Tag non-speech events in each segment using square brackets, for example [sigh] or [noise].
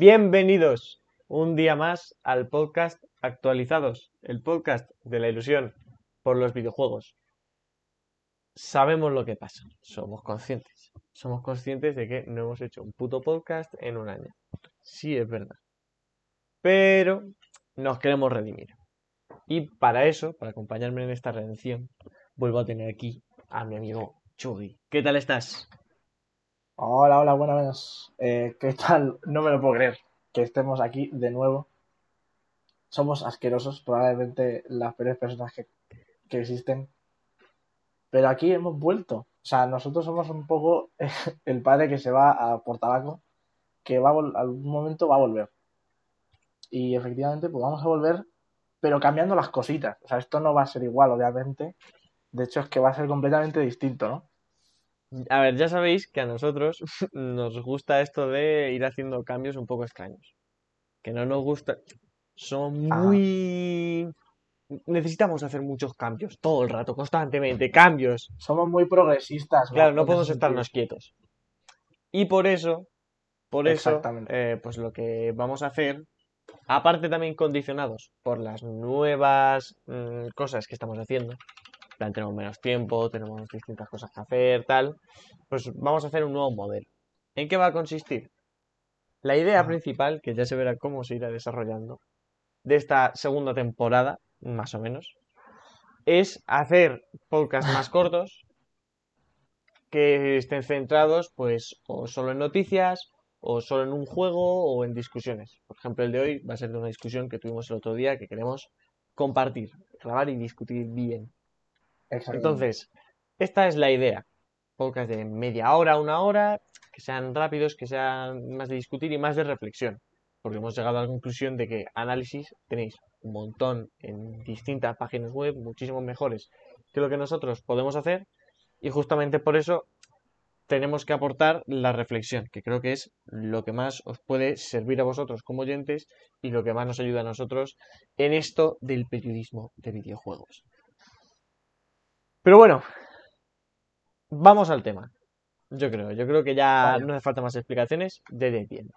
Bienvenidos un día más al podcast Actualizados, el podcast de la ilusión por los videojuegos. Sabemos lo que pasa, somos conscientes. Somos conscientes de que no hemos hecho un puto podcast en un año. Sí, es verdad. Pero nos queremos redimir. Y para eso, para acompañarme en esta redención, vuelvo a tener aquí a mi amigo Chugi. ¿Qué tal estás? Hola, hola, buenas. Eh, ¿Qué tal? No me lo puedo creer que estemos aquí de nuevo. Somos asquerosos, probablemente las peores personas que, que existen. Pero aquí hemos vuelto. O sea, nosotros somos un poco [laughs] el padre que se va a por tabaco, que va a algún momento va a volver. Y efectivamente, pues vamos a volver, pero cambiando las cositas. O sea, esto no va a ser igual, obviamente. De hecho, es que va a ser completamente distinto, ¿no? A ver, ya sabéis que a nosotros [laughs] nos gusta esto de ir haciendo cambios un poco extraños. Que no nos gusta. Son muy. Necesitamos hacer muchos cambios, todo el rato, constantemente, cambios. Somos muy progresistas. Claro, no podemos estarnos quietos. Y por eso, por eso, eh, pues lo que vamos a hacer, aparte también condicionados por las nuevas mm, cosas que estamos haciendo, tenemos menos tiempo, tenemos distintas cosas que hacer, tal, pues vamos a hacer un nuevo modelo. ¿En qué va a consistir? La idea principal, que ya se verá cómo se irá desarrollando, de esta segunda temporada, más o menos, es hacer podcasts más [laughs] cortos que estén centrados, pues, o solo en noticias, o solo en un juego, o en discusiones. Por ejemplo, el de hoy va a ser de una discusión que tuvimos el otro día que queremos compartir, grabar y discutir bien. Entonces, esta es la idea. Podcast de media hora, una hora, que sean rápidos, que sean más de discutir y más de reflexión. Porque hemos llegado a la conclusión de que análisis tenéis un montón en distintas páginas web, muchísimo mejores que lo que nosotros podemos hacer. Y justamente por eso tenemos que aportar la reflexión, que creo que es lo que más os puede servir a vosotros como oyentes y lo que más nos ayuda a nosotros en esto del periodismo de videojuegos. Pero bueno, vamos al tema. Yo creo, yo creo que ya no hace falta más explicaciones, de bien.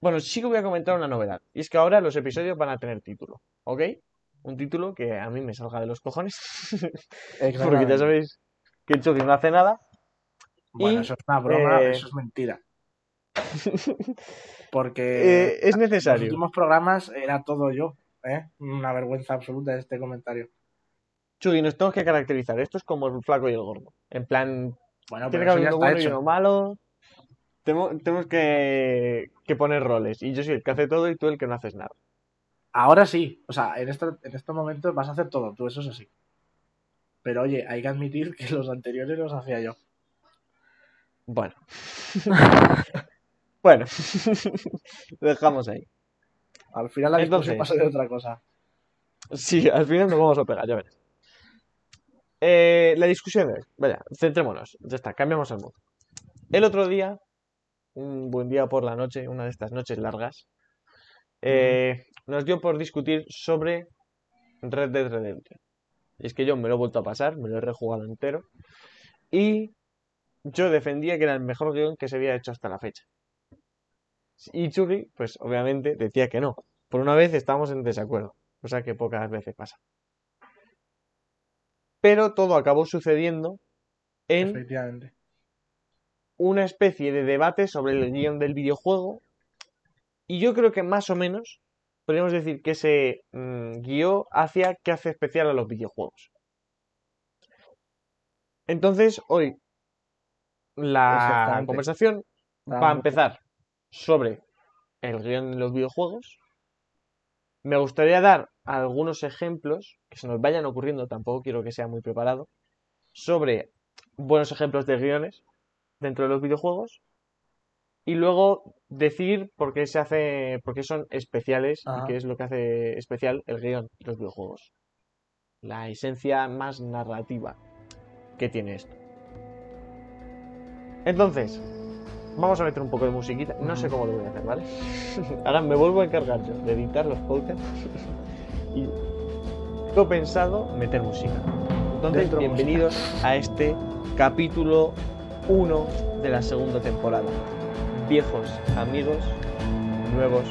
Bueno, sí que voy a comentar una novedad. Y es que ahora los episodios van a tener título, ¿ok? Un título que a mí me salga de los cojones. [laughs] Porque ya sabéis que el Chucky no hace nada. Bueno, eso es una broma, eh, eso es mentira. [laughs] Porque eh, es necesario. En los últimos programas era todo yo, ¿eh? Una vergüenza absoluta este comentario. Chugi, nos tenemos que caracterizar. Esto es como el flaco y el gordo. En plan, bueno, tiene que haber uno bueno y uno malo. Tenemos, que, poner roles. Y yo soy el que hace todo y tú el que no haces nada. Ahora sí. O sea, en, este, en estos momentos vas a hacer todo. Tú, eso es así. Pero oye, hay que admitir que los anteriores los hacía yo. Bueno. [laughs] bueno. Lo [laughs] dejamos ahí. Al final la discusión pasa de otra cosa. Sí, al final nos vamos a pegar, ya verás. Eh, la discusión es, vaya, centrémonos, ya está, cambiamos el modo. El otro día, un buen día por la noche, una de estas noches largas, eh, nos dio por discutir sobre Red Dead Redemption. Y es que yo me lo he vuelto a pasar, me lo he rejugado entero. Y yo defendía que era el mejor guion que se había hecho hasta la fecha. Y Churi, pues obviamente decía que no. Por una vez estamos en desacuerdo, cosa que pocas veces pasa pero todo acabó sucediendo en una especie de debate sobre el guion del videojuego y yo creo que más o menos podríamos decir que se mm, guió hacia qué hace especial a los videojuegos. Entonces, hoy la conversación va a empezar sobre el guion de los videojuegos. Me gustaría dar algunos ejemplos que se nos vayan ocurriendo, tampoco quiero que sea muy preparado, sobre buenos ejemplos de guiones dentro de los videojuegos y luego decir por qué se hace, por qué son especiales y qué es lo que hace especial el guion de los videojuegos. La esencia más narrativa que tiene esto. Entonces, vamos a meter un poco de musiquita. No sé cómo lo voy a hacer, ¿vale? [laughs] Ahora me vuelvo a encargar yo de editar los podcasts [laughs] y tengo pensado meter música. Entonces, bienvenidos a este capítulo 1 de la segunda temporada. viejos amigos, nuevos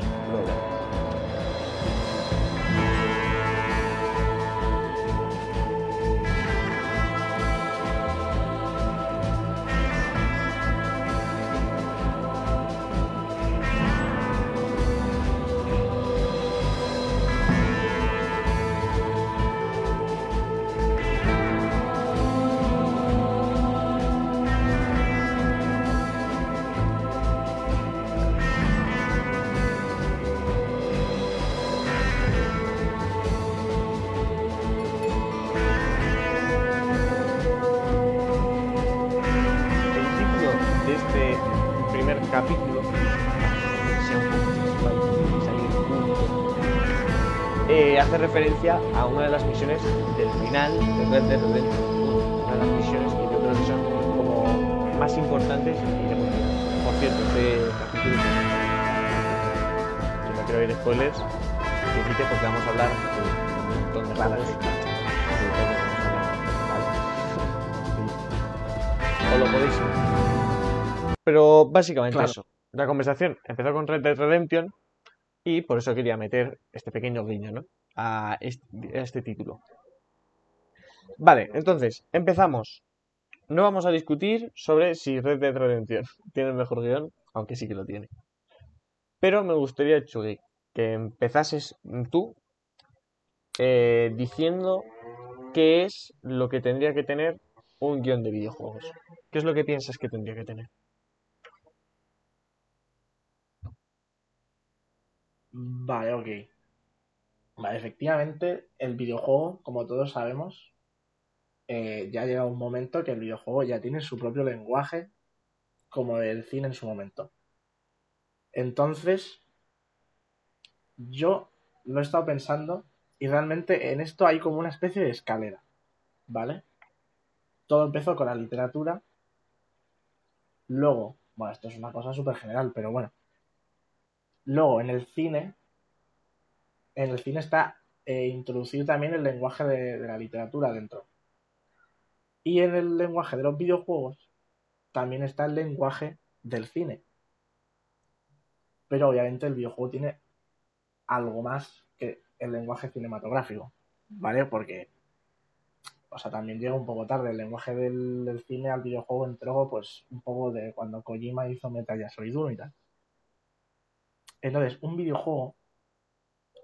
hace referencia a una de las misiones del final de Red Dead Redemption Una de las misiones que yo creo que son como más importantes y Por cierto, este capítulo, si no quiero ir spoilers, que quite porque vamos a hablar de un montón de juegos. O lo podéis pero básicamente eso. La conversación empezó con Red Dead Redemption y por eso quería meter este pequeño guiño ¿no? A, este, título. Vale, entonces, empezamos. No vamos a discutir sobre si Red Dead Redemption [laughs] tiene el mejor guion, aunque sí que lo tiene. Pero me gustaría, Chugi, que empezases tú eh, diciendo qué es lo que tendría que tener un guion de videojuegos. ¿Qué es lo que piensas que tendría que tener? Vale, ok. Vale, efectivamente, el videojuego, como todos sabemos, eh, ya llega un momento que el videojuego ya tiene su propio lenguaje, como el cine en su momento. Entonces, yo lo he estado pensando y realmente en esto hay como una especie de escalera, ¿vale? Todo empezó con la literatura, luego, bueno, esto es una cosa súper general, pero bueno, Luego, en el cine, en el cine está eh, introducido también el lenguaje de, la literatura dentro. Y en el lenguaje de los videojuegos también está el lenguaje del cine. Pero obviamente el videojuego tiene algo más que el lenguaje cinematográfico, ¿vale? Porque, o sea, también llega un poco tarde. El lenguaje del, cine al videojuego entró, pues, un poco de cuando Kojima hizo Metal Gear Solid 1 y tal. Entonces, un videojuego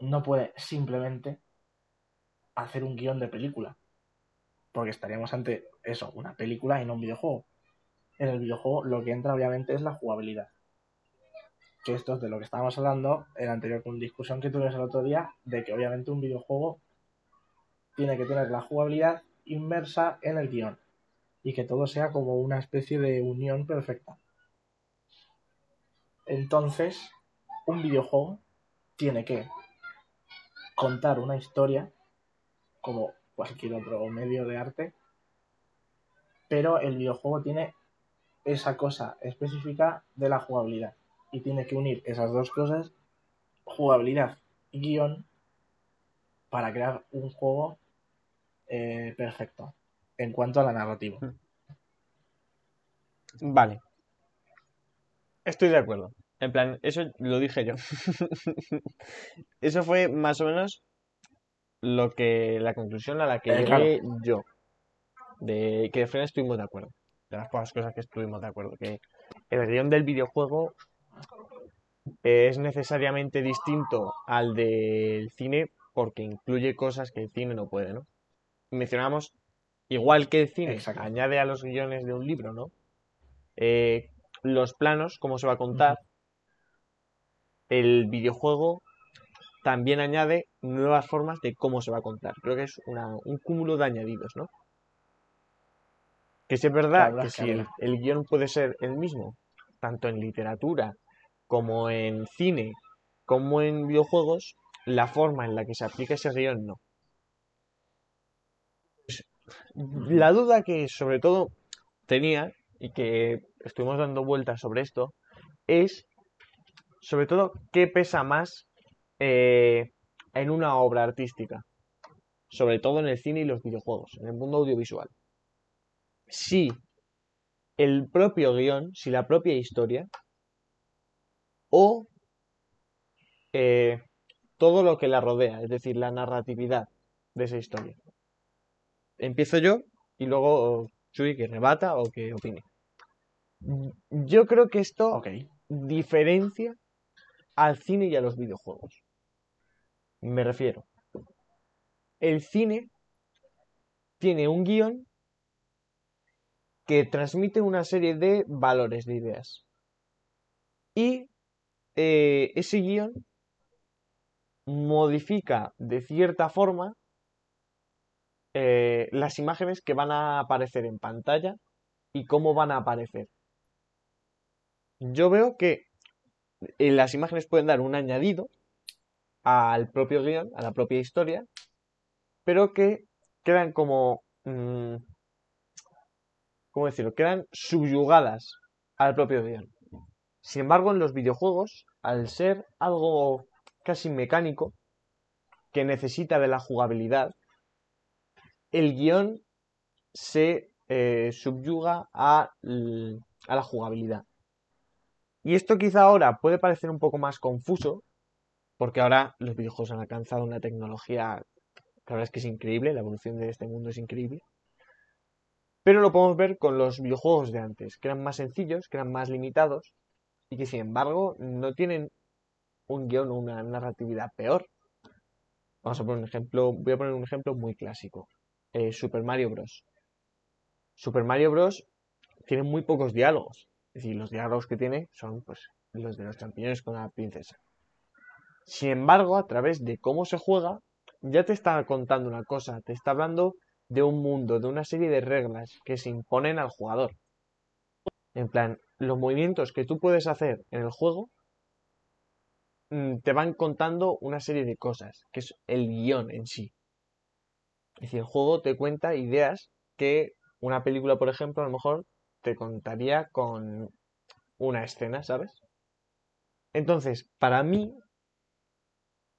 no puede simplemente hacer un guion de película. Porque estaríamos ante eso, una película y no un videojuego. En el videojuego lo que entra obviamente es la jugabilidad. Que esto es de lo que estábamos hablando en la anterior discusión que tuvimos el otro día, de que obviamente un videojuego tiene que tener la jugabilidad inmersa en el guion. Y que todo sea como una especie de unión perfecta. Entonces, un videojuego tiene que contar una historia como cualquier otro medio de arte, pero el videojuego tiene esa cosa específica de la jugabilidad y tiene que unir esas dos cosas, jugabilidad y guion, para crear un juego eh, perfecto en cuanto a la narrativa. Vale. Estoy de acuerdo. En plan, eso lo dije yo. [laughs] eso fue más o menos lo que la conclusión a la que eh, llegué yo. De que de frente estuvimos de acuerdo. De las pocas cosas que estuvimos de acuerdo. Que el guion del videojuego es necesariamente distinto al del cine porque incluye cosas que el cine no puede, ¿no? Mencionamos, igual que el cine añade a los guiones de un libro, ¿no? Eh, los planos, cómo se va a contar, el videojuego también añade nuevas formas de cómo se va a contar. Creo que es un cúmulo de añadidos, ¿no? Que si es verdad que si el, el, guion puede ser el mismo, tanto en literatura como en cine, como en videojuegos, la forma en la que se aplica ese guion no. La duda que sobre todo tenía y que estuvimos dando vueltas sobre esto es sobre todo, ¿qué pesa más eh, en una obra artística? Sobre todo en el cine y los videojuegos, en el mundo audiovisual. Si el propio guion, si la propia historia, o eh, todo lo que la rodea, es decir, la narratividad de esa historia. Empiezo yo y luego Chuy que rebata o que opine. Yo creo que esto diferencia al cine y a los videojuegos. Me refiero. El cine tiene un guion que transmite una serie de valores, de ideas. Y eh, ese guion modifica de cierta forma eh, las imágenes que van a aparecer en pantalla y cómo van a aparecer. Yo veo que las imágenes pueden dar un añadido al propio guion, a la propia historia, pero que quedan como... Mm, ¿Cómo decirlo? Quedan subyugadas al propio guion. Sin embargo, en los videojuegos, al ser algo casi mecánico, que necesita de la jugabilidad, el guion se eh, subyuga a, a la jugabilidad. Y esto quizá ahora puede parecer un poco más confuso, porque ahora los videojuegos han alcanzado una tecnología que ahora es que es increíble, la evolución de este mundo es increíble. Pero lo podemos ver con los videojuegos de antes, que eran más sencillos, que eran más limitados, y que sin embargo no tienen un guion o una narratividad peor. Vamos a poner un ejemplo, voy a poner un ejemplo muy clásico. Eh, Super Mario Bros. Super Mario Bros. tiene muy pocos diálogos. Es decir, los diálogos que tiene son pues, los de los champiñones con la princesa. Sin embargo, a través de cómo se juega, ya te está contando una cosa, te está hablando de un mundo, de una serie de reglas que se imponen al jugador. En plan, los movimientos que tú puedes hacer en el juego mm, te van contando una serie de cosas, que es el guion en sí. Es decir, el juego te cuenta ideas que una película, por ejemplo, a lo mejor te contaría con una escena, ¿sabes? Entonces, para mí,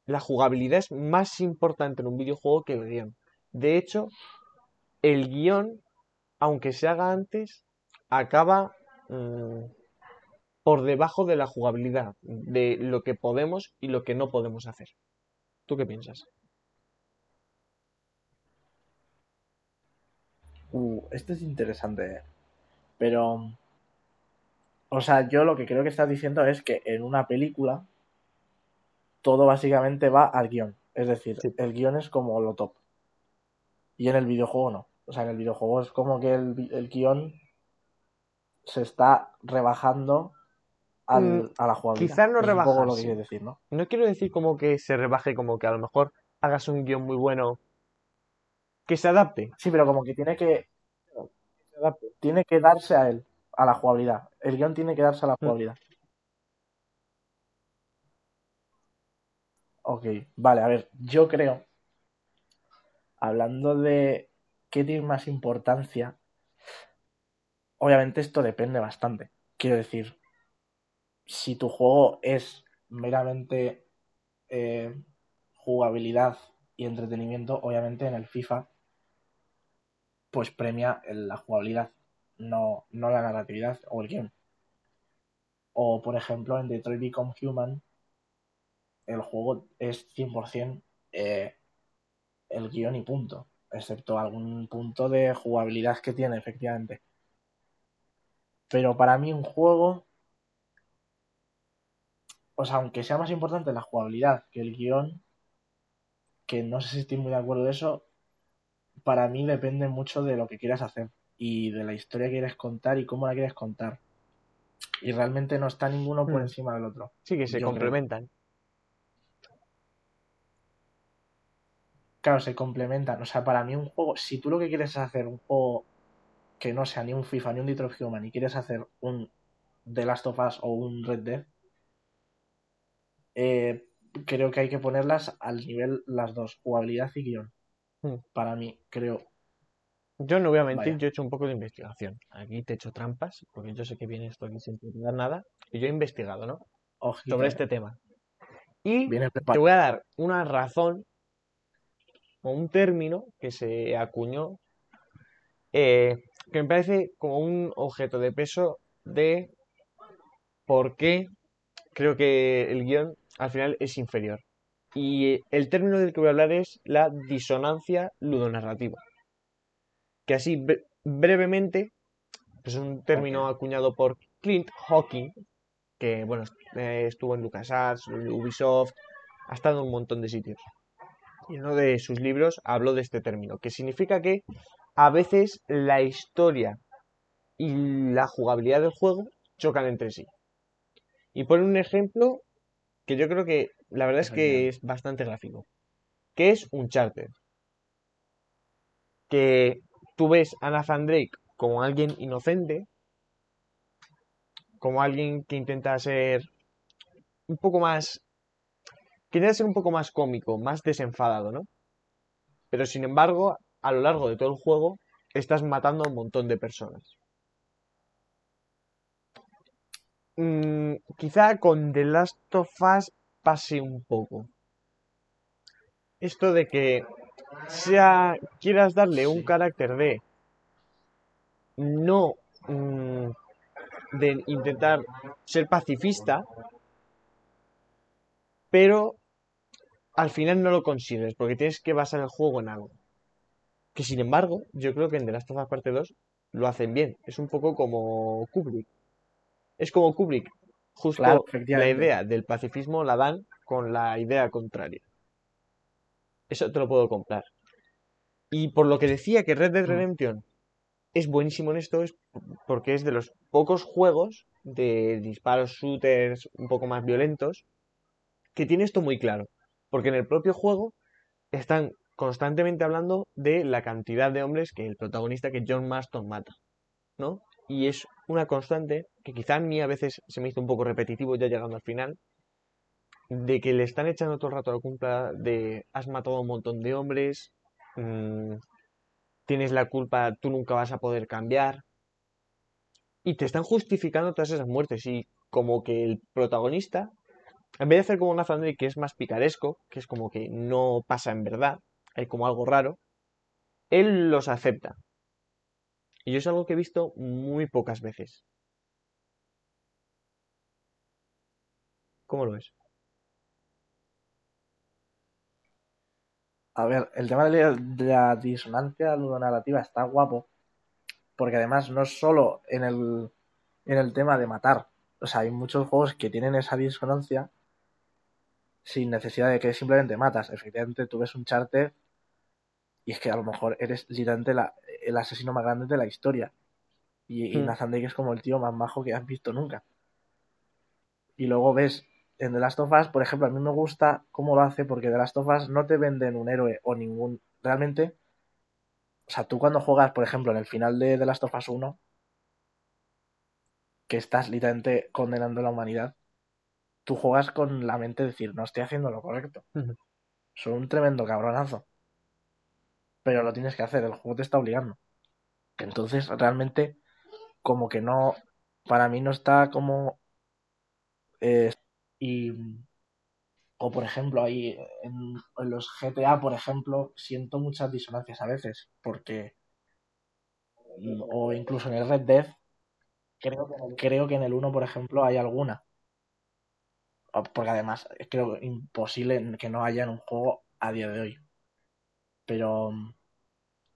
la jugabilidad es más importante en un videojuego que el guion. De hecho, el guion, aunque se haga antes, acaba mm, por debajo de la jugabilidad, de lo que podemos y lo que no podemos hacer. ¿Tú qué piensas? Uh, esto es interesante. Pero. O sea, yo lo que creo que estás diciendo es que en una película todo básicamente va al guion. Es decir, el guion es como lo top. Y en el videojuego no. O sea, en el videojuego es como que el, el guion se está rebajando mm, a la jugabilidad. Quizás no rebaja. lo que decir, ¿no? No quiero decir como que se rebaje, como que a lo mejor hagas un guion muy bueno que se adapte. Sí, pero como que tiene que. Tiene que darse a él, a la jugabilidad. El guion tiene que darse a la mm. jugabilidad. Ok, vale, a ver, yo creo, hablando de qué tiene más importancia, obviamente esto depende bastante. Quiero decir, si tu juego es meramente eh, jugabilidad y entretenimiento, obviamente en el FIFA pues premia la jugabilidad, no, no la narratividad o el game. O por ejemplo en Detroit Become Human, el juego es 100% eh, el guion y punto, excepto algún punto de jugabilidad que tiene efectivamente. Pero para mí un juego, o sea, aunque sea más importante la jugabilidad que el guion, que no sé si estoy muy de acuerdo de eso, para mí depende mucho de lo que quieras hacer y de la historia que quieres contar y cómo la quieres contar. Y realmente no está ninguno por hmm. encima del otro. Sí, que se complementan. Claro, se complementan. O sea, para mí un juego, si tú lo que quieres es hacer un juego que no sea ni un FIFA ni un Detroit Human y quieres hacer un The Last of Us o un Red Dead, eh, creo que hay que ponerlas al nivel las dos, jugabilidad y guion. Hmm. Para mí, creo. Yo no voy a mentir, yo he hecho un poco de investigación. Aquí te he hecho trampas, porque yo sé que viene esto aquí sin dar nada. Y yo he investigado, ¿no? Sobre este tema. Y te voy a dar una razón o un término que se acuñó eh, que me parece como un objeto de peso de por qué creo que el guion al final es inferior. Y el término del que voy a hablar es la disonancia ludonarrativa. Que así brevemente es un término acuñado por Clint Hawking, que bueno, eh, estuvo en LucasArts, Ubisoft, ha estado en un montón de sitios. Y uno de sus libros habló de este término, que significa que a veces la historia y la jugabilidad del juego chocan entre sí. Y pone un ejemplo que yo creo que la verdad es que es bastante gráfico, que es un charter. Que tú ves a Nathan Drake como alguien inocente, como alguien que intenta ser un poco más, que intenta ser un poco más cómico, más desenfadado, ¿no? Pero sin embargo, a lo largo de todo el juego, estás matando a un montón de personas. Mm, quizá con The Last of Us pase un poco. Esto de que sea quieras darle un carácter de no mm, de intentar ser pacifista, pero al final no lo consigues porque tienes que basar el juego en algo. Que sin embargo, yo creo que en The Last of Us Parte 2 lo hacen bien. Es un poco como Kubrick. Es como Kubrick. Justo la idea del pacifismo la dan con la idea contraria. Eso te lo puedo comprar. Y por lo que decía que Red Dead mm. Redemption es buenísimo en esto, es porque es de los pocos juegos de disparos shooters un poco más violentos que tiene esto muy claro. Porque en el propio juego están constantemente hablando de la cantidad de hombres que el protagonista, que John Marston, mata. ¿No? Y es una constante que quizá a mí a veces se me hizo un poco repetitivo ya llegando al final, de que le están echando todo el rato la culpa de has matado a un montón de hombres, mmm, tienes la culpa, tú nunca vas a poder cambiar. Y te están justificando todas esas muertes y como que el protagonista, en vez de hacer como una Drake que es más picaresco, que es como que no pasa en verdad, hay como algo raro, él los acepta. Y yo es algo que he visto muy pocas veces. ¿Cómo lo ves? A ver, el tema de la, disonancia ludonarrativa está guapo, porque además no es solo en el, en el tema de matar. O sea, hay muchos juegos que tienen esa disonancia sin necesidad de que simplemente matas. Efectivamente, tú ves un charter y es que a lo mejor eres literalmente el asesino más grande de la historia. Y, y hmm. Nathan Drake es como el tío más majo que has visto nunca. Y luego ves en The Last of Us, por ejemplo, a mí me gusta cómo lo hace porque The Last of Us no te venden un héroe o ningún. Realmente, o sea, tú cuando juegas, por ejemplo, en el final de The Last of Us 1, que estás literalmente condenando a la humanidad, tú juegas con la mente de decir, no estoy haciendo lo correcto. Soy un tremendo cabronazo. Pero lo tienes que hacer, el juego te está obligando. Entonces, realmente, como que no. Para mí no está como. Eh, y, o por ejemplo, ahí en, los GTA, por ejemplo, siento muchas disonancias a veces, porque, o incluso en el Red Dead, creo creo que en el 1, por ejemplo, hay alguna. Porque además creo imposible que no haya en un juego a día de hoy. Pero,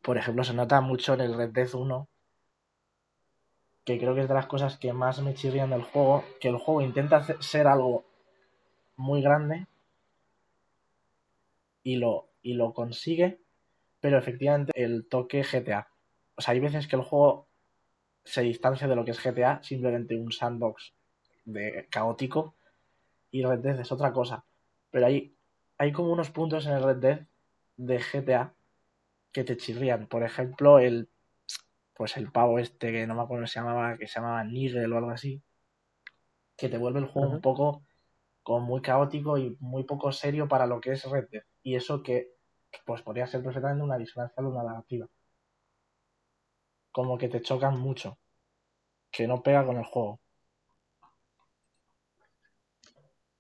por ejemplo, se nota mucho en el Red Dead 1 que creo que es de las cosas que más me chirrían del juego, que el juego intenta ser algo muy grande y lo, y lo consigue, pero efectivamente el toque GTA. O sea, hay veces que el juego se distancia de lo que es GTA, simplemente un sandbox de caótico, y Red Dead es otra cosa. Pero hay, hay como unos puntos en el Red Dead de GTA que te chirrían. Por ejemplo, el pues el pavo este que no me acuerdo se llamaba, que se llamaba Nigel o algo así, que te vuelve el juego un poco como muy caótico y muy poco serio para lo que es Red Dead. Y eso que pues podría ser perfectamente una disonancia narrativa. Como que te chocan mucho. Que no pega con el juego.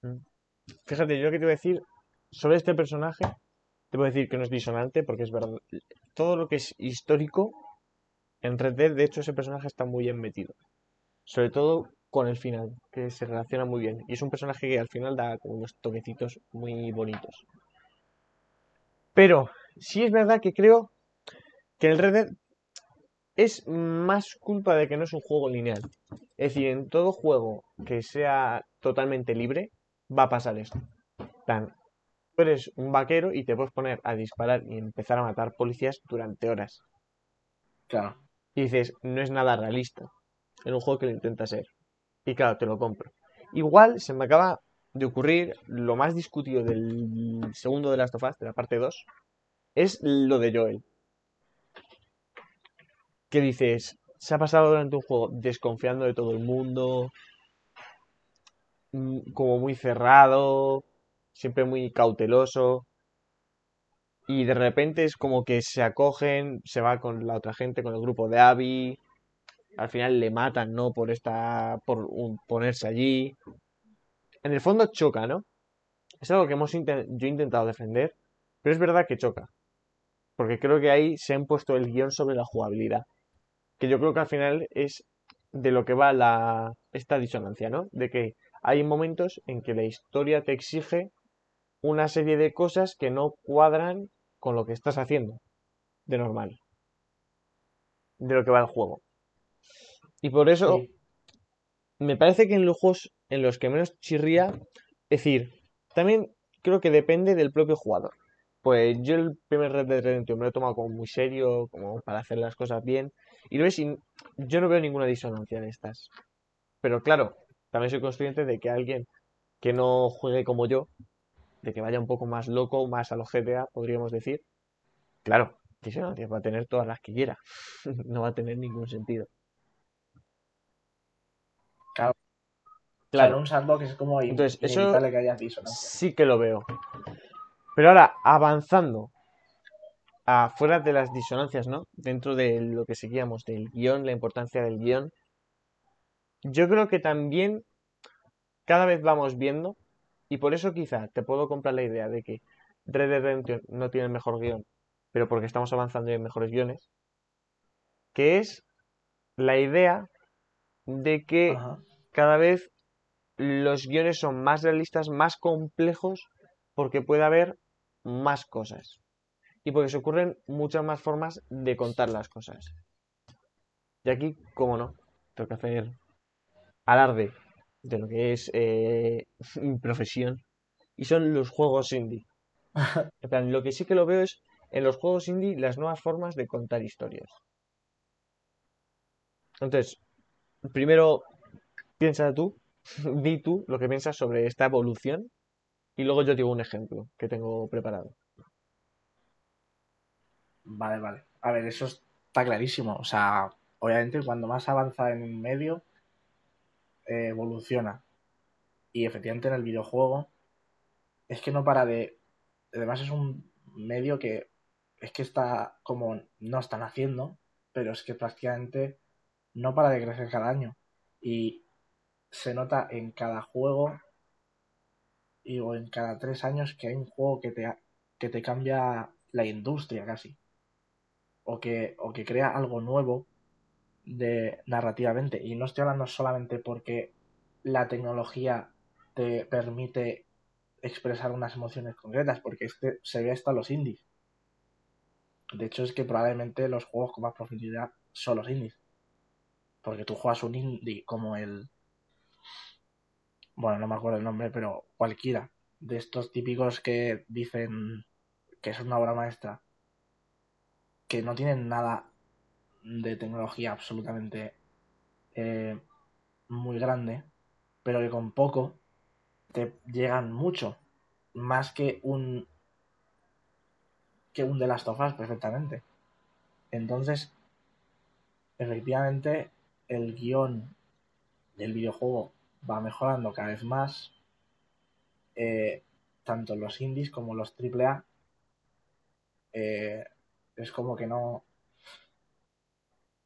Mm. Fíjate, yo que te voy a decir sobre este personaje, a decir que no es disonante porque es verdad. Todo lo que es histórico en Red Dead, de hecho, ese personaje está muy bien metido. Sobre todo con el final, que se relaciona muy bien. Y es un personaje que al final da como unos toquecitos muy bonitos. Pero sí es verdad que creo que el Red Dead es más culpa de que no es un juego lineal. Es decir, en todo juego que sea totalmente libre, va a pasar esto. Tan, tú eres un vaquero y te puedes poner a disparar y empezar a matar policías durante horas. Claro. Y dices, no es nada realista en un juego que lo intenta ser. Y claro, te lo compro. Igual se me acaba de ocurrir lo más discutido del segundo de las of de la parte 2, es lo de Joel. Que dices, se ha pasado durante un juego desconfiando de todo el mundo, mm, como muy cerrado, siempre muy cauteloso. Y de repente es como que se acogen, se va con la otra gente, con el grupo de Abby. Al final le matan, ¿no? Por esta. por ponerse allí. En el fondo choca, ¿no? Es algo que hemos yo he intentado defender. Pero es verdad que choca. Porque creo que ahí se han puesto el guion sobre la jugabilidad. Que yo creo que al final es de lo que va la, esta disonancia, ¿no? De que hay momentos en que la historia te exige una serie de cosas que no cuadran con lo que estás haciendo de normal. De lo que va el juego. Y por eso me parece que en los juegos en los que menos chirría, es decir, también creo que depende del propio jugador. Pues yo el primer Red Dead Redemption me lo he tomado como muy serio, como para hacer las cosas bien. Y lo ves, yo no veo ninguna disonancia en estas. Pero claro, también soy consciente de que alguien que no juegue como yo, de que vaya un poco más loco, más a los GTA, podríamos decir, claro, disonancias va a tener todas las que quiera. [laughs] no va a tener ningún sentido. Claro. Claro. un sandbox es como Entonces, eso que haya Sí que lo veo. Pero ahora, avanzando afuera de las disonancias, ¿no? Dentro de lo que seguíamos, del guion, la importancia del guion, yo creo que también cada vez vamos viendo, y por eso quizá te puedo comprar la idea de que Red Dead Redemption no tiene el mejor guion, pero porque estamos avanzando en mejores guiones, que es la idea de que cada vez los guiones son más realistas, más complejos, porque puede haber más cosas. Y porque se ocurren muchas más formas de contar las cosas. Y aquí, como no, tengo que hacer alarde de lo que es eh, mi profesión. Y son los juegos indie. [laughs] En plan, lo que sí que lo veo es en los juegos indie las nuevas formas de contar historias. Entonces, primero piensa tú, [laughs] di tú lo que piensas sobre esta evolución y luego yo digo un ejemplo que tengo preparado. Vale, vale. A ver, eso está clarísimo. O sea, obviamente cuando más avanza en un medio, evoluciona. Y efectivamente en el videojuego es que no para de... Además es un medio que es que está como no están haciendo, pero es que prácticamente no para de crecer cada año. Y se nota en cada juego y, o en cada tres años que hay un juego que te, que te cambia la industria casi. O que, o que crea algo nuevo de narrativamente. Y no estoy hablando solamente porque la tecnología te permite expresar unas emociones concretas, porque este se ve hasta los indies. De hecho, es que probablemente los juegos con más profundidad son los indies. Porque tú juegas un indie como el. Bueno, no me acuerdo el nombre, pero cualquiera de estos típicos que dicen que es una obra maestra, que no tienen nada de tecnología absolutamente eh, muy grande, pero que con poco te llegan mucho, más que un que un The Last of Us perfectamente. Entonces, efectivamente, el guion del videojuego va mejorando cada vez más, eh, tanto los indies como los AAA. Eh, es como que no.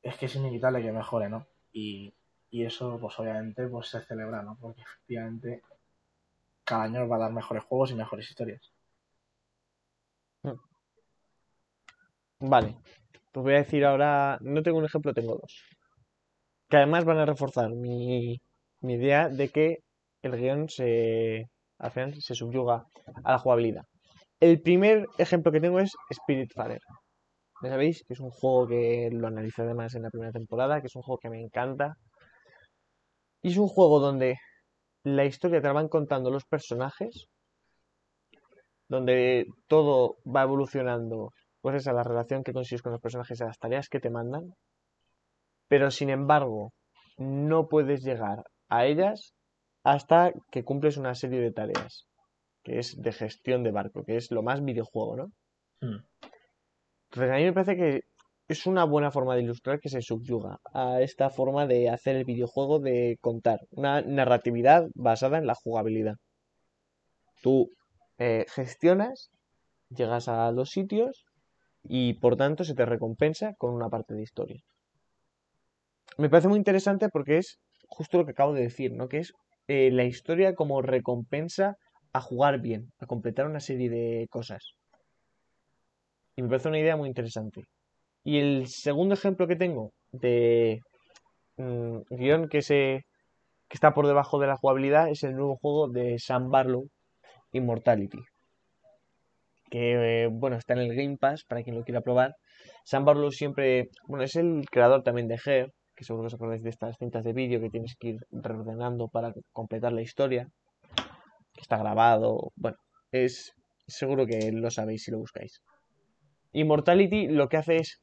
Es que es inevitable que mejore, ¿no? Y, y eso, pues obviamente, pues se celebra, ¿no? Porque efectivamente cada año va a dar mejores juegos y mejores historias. Hmm. Vale. Pues voy a decir ahora. No tengo un ejemplo, tengo dos que además van a reforzar mi, mi idea de que el guion se, al final se subyuga a la jugabilidad. El primer ejemplo que tengo es Spiritfarer. Ya sabéis que es un juego que lo analicé además en la primera temporada, que es un juego que me encanta. Y es un juego donde la historia te la van contando los personajes, donde todo va evolucionando, pues esa la relación que consigues con los personajes, a las tareas que te mandan, pero sin embargo no puedes llegar a ellas hasta que cumples una serie de tareas, que es de gestión de barco, que es lo más videojuego, ¿no? Hmm. Entonces a mí me parece que es una buena forma de ilustrar que se subyuga a esta forma de hacer el videojuego de contar, una narratividad basada en la jugabilidad. Tú eh, gestionas, llegas a los sitios y por tanto se te recompensa con una parte de historia. Me parece muy interesante porque es justo lo que acabo de decir, ¿no? Que es eh, la historia como recompensa a jugar bien, a completar una serie de cosas. Y me parece una idea muy interesante. Y el segundo ejemplo que tengo de mm, guion que, se, que está por debajo de la jugabilidad es el nuevo juego de Sam Barlow, Immortality. Que, eh, bueno, está en el Game Pass para quien lo quiera probar. Sam Barlow siempre, bueno, es el creador también de Her, que seguro que os acordáis de estas cintas de vídeo que tienes que ir reordenando para completar la historia, que está grabado, bueno, es seguro que lo sabéis si lo buscáis. Immortality lo que hace es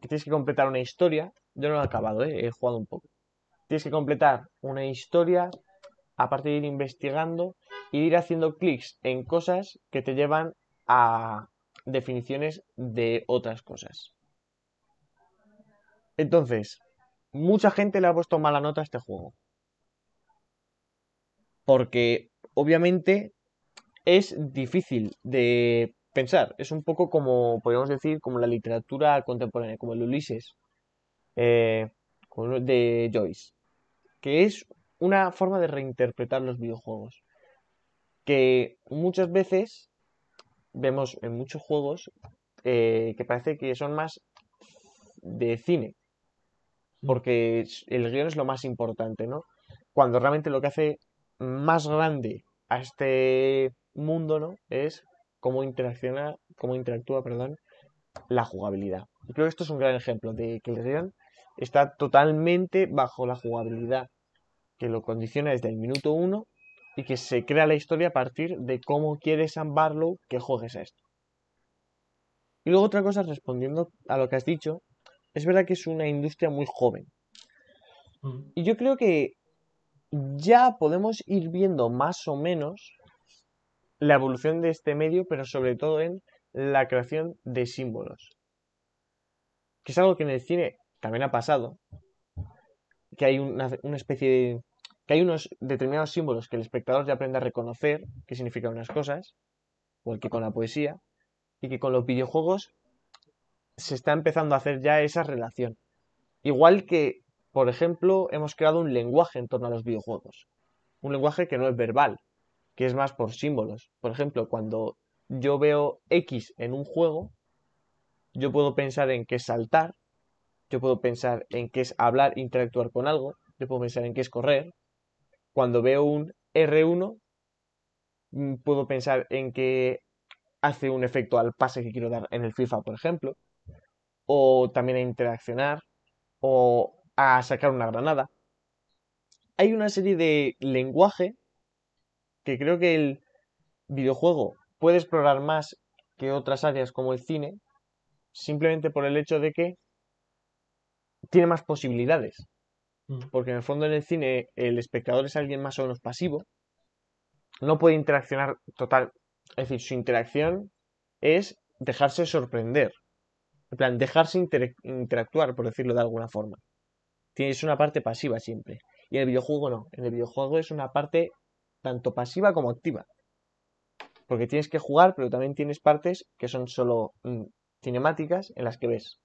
que tienes que completar una historia, yo no lo he acabado, ¿eh? he jugado un poco. Tienes que completar una historia, aparte de ir investigando y ir haciendo clics en cosas que te llevan a definiciones de otras cosas. Entonces, mucha gente le ha puesto mala nota a este juego. Porque obviamente es difícil de pensar. Es un poco como, podríamos decir, como la literatura contemporánea, como el Ulises eh, de Joyce. Que es una forma de reinterpretar los videojuegos. Que muchas veces vemos en muchos juegos eh, que parece que son más de cine porque el guion es lo más importante, ¿no? Cuando realmente lo que hace más grande a este mundo, ¿no? Es cómo interacciona, cómo interactúa, perdón, la jugabilidad. Y creo que esto es un gran ejemplo de que el guion está totalmente bajo la jugabilidad, que lo condiciona desde el minuto uno y que se crea la historia a partir de cómo quiere Sam Barlow que juegues a esto. Y luego otra cosa, respondiendo a lo que has dicho, es verdad que es una industria muy joven. Mm. Y yo creo que ya podemos ir viendo más o menos la evolución de este medio, pero sobre todo en la creación de símbolos. Que es algo que en el cine también ha pasado. Que hay una, especie de. que hay unos determinados símbolos que el espectador ya aprende a reconocer qué significan unas cosas, o el que con la poesía, y que con los videojuegos se está empezando a hacer ya esa relación. Igual que, por ejemplo, hemos creado un lenguaje en torno a los videojuegos. Un lenguaje que no es verbal, que es más por símbolos. Por ejemplo, cuando yo veo X en un juego, yo puedo pensar en qué es saltar, yo puedo pensar en qué es hablar, interactuar con algo, yo puedo pensar en qué es correr. Cuando veo un R1, mm, puedo pensar en qué hace un efecto al pase que quiero dar en el FIFA, por ejemplo o también a interaccionar, o a sacar una granada. Hay una serie de lenguaje que creo que el videojuego puede explorar más que otras áreas como el cine, simplemente por el hecho de que tiene más posibilidades. Mm. Porque en el fondo en el cine el espectador es alguien más o menos pasivo, no puede interaccionar total, es decir, su interacción es dejarse sorprender. En plan, dejarse interactuar, por decirlo de alguna forma. Tienes una parte pasiva siempre. Y en el videojuego no. En el videojuego es una parte tanto pasiva como activa. Porque tienes que jugar, pero también tienes partes que son solo mm, cinemáticas en las que ves.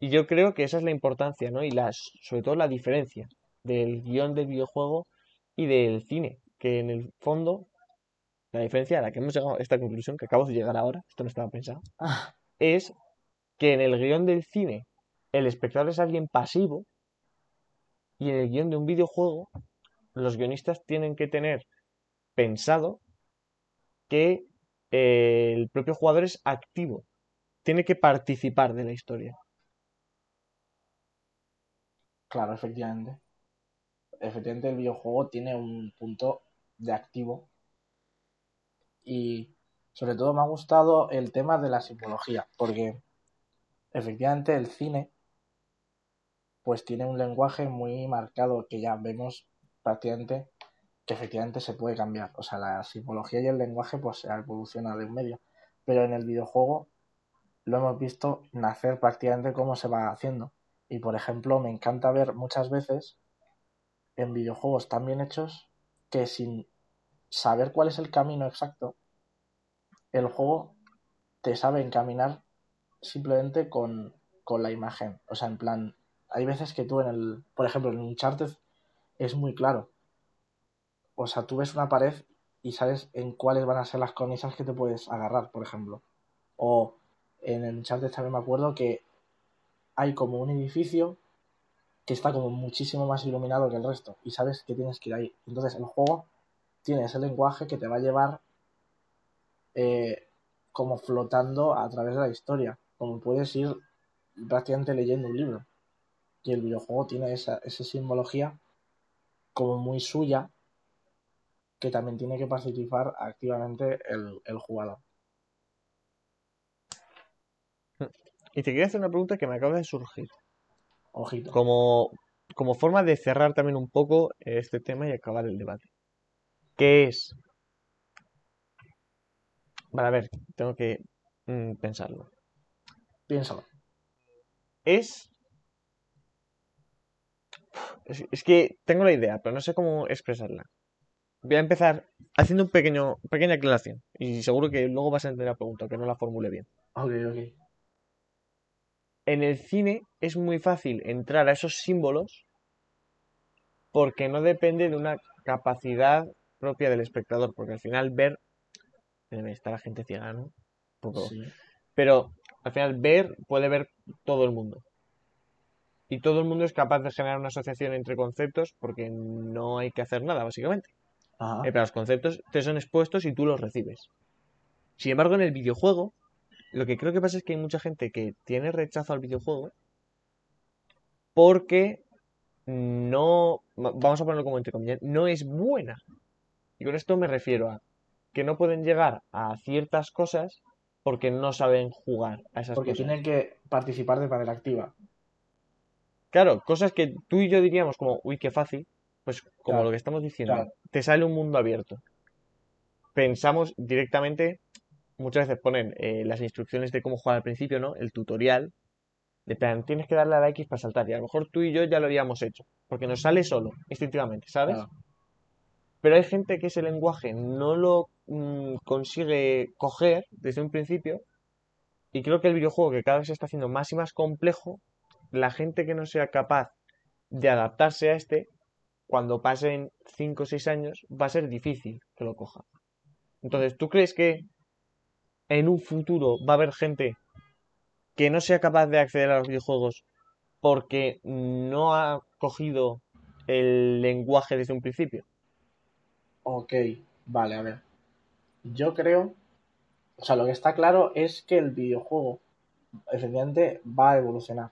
Y yo creo que esa es la importancia, ¿no? Y las, sobre todo la diferencia del guion del videojuego y del cine. Que en el fondo, la diferencia a la que hemos llegado a esta conclusión, que acabo de llegar ahora, esto no estaba pensado, ah es que en el guion del cine el espectador es alguien pasivo Y en el guion de un videojuego, los guionistas tienen que tener pensado que eh, el propio jugador es activo, tiene que participar de la historia. Claro, efectivamente. Efectivamente el videojuego tiene un punto de activo y sobre todo me ha gustado el tema de la simbología, porque efectivamente el cine pues tiene un lenguaje muy marcado que ya vemos prácticamente que efectivamente se puede cambiar. O sea, la simbología y el lenguaje pues evoluciona de un medio. Pero en el videojuego lo hemos visto nacer prácticamente cómo se va haciendo. Y por ejemplo, me encanta ver muchas veces en videojuegos tan bien hechos que sin saber cuál es el camino exacto, el juego te sabe encaminar simplemente con, con la imagen. O sea, en plan, hay veces que tú en el, por ejemplo, en Uncharted es muy claro. O sea, tú ves una pared y sabes en cuáles van a ser las cornisas que te puedes agarrar, por ejemplo. O en el Uncharted también me acuerdo que hay como un edificio que está como muchísimo más iluminado que el resto y sabes que tienes que ir ahí. Entonces el juego tiene ese lenguaje que te va a llevar eh, como flotando a través de la historia, como puedes ir prácticamente leyendo un libro. Y el videojuego tiene esa, esa simbología como muy suya que también tiene que participar activamente el, el jugador. Y te quería hacer una pregunta que me acaba de surgir. Ojito. Como, como forma de cerrar también un poco este tema y acabar el debate. ¿Qué es? Vale, a ver, tengo que mm, pensarlo. Piénsalo. Es... es... Es que tengo la idea, pero no sé cómo expresarla. Voy a empezar haciendo un pequeño, pequeña aclaración. Y seguro que luego vas a entender la pregunta, que no la formule bien. Ok, ok. En el cine es muy fácil entrar a esos símbolos porque no depende de una capacidad propia del espectador, porque al final ver está la gente ciega, ¿no? Poco. Pero al final ver puede ver todo el mundo. Y todo el mundo es capaz de generar una asociación entre conceptos porque no hay que hacer nada, básicamente. Eh, pero los conceptos te son expuestos y tú los recibes. Sin embargo, en el videojuego, lo que creo que pasa es que hay mucha gente que tiene rechazo al videojuego porque no, vamos a ponerlo como entre comillas, no es buena. Y con esto me refiero a que no pueden llegar a ciertas cosas porque no saben jugar a esas porque cosas. Porque tienen que participar de manera activa. Claro, cosas que tú y yo diríamos como, uy, qué fácil, pues como lo que estamos diciendo, te sale un mundo abierto. Pensamos directamente, muchas veces ponen eh, las instrucciones de cómo jugar al principio, ¿no? El tutorial, de plan, tienes que darle a la X para saltar. Y a lo mejor tú y yo ya lo habíamos hecho, porque nos sale solo, instintivamente, ¿sabes? Pero hay gente que ese lenguaje no lo mm, consigue coger desde un principio. Y creo que el videojuego, que cada vez se está haciendo más y más complejo, la gente que no sea capaz de adaptarse a este, cuando pasen 5 o 6 años, va a ser difícil que lo coja. Entonces, ¿tú crees que en un futuro va a haber gente que no sea capaz de acceder a los videojuegos porque no ha cogido el lenguaje desde un principio? Ok, vale, a ver. Yo creo, o sea, lo que está claro es que el videojuego efectivamente va a evolucionar,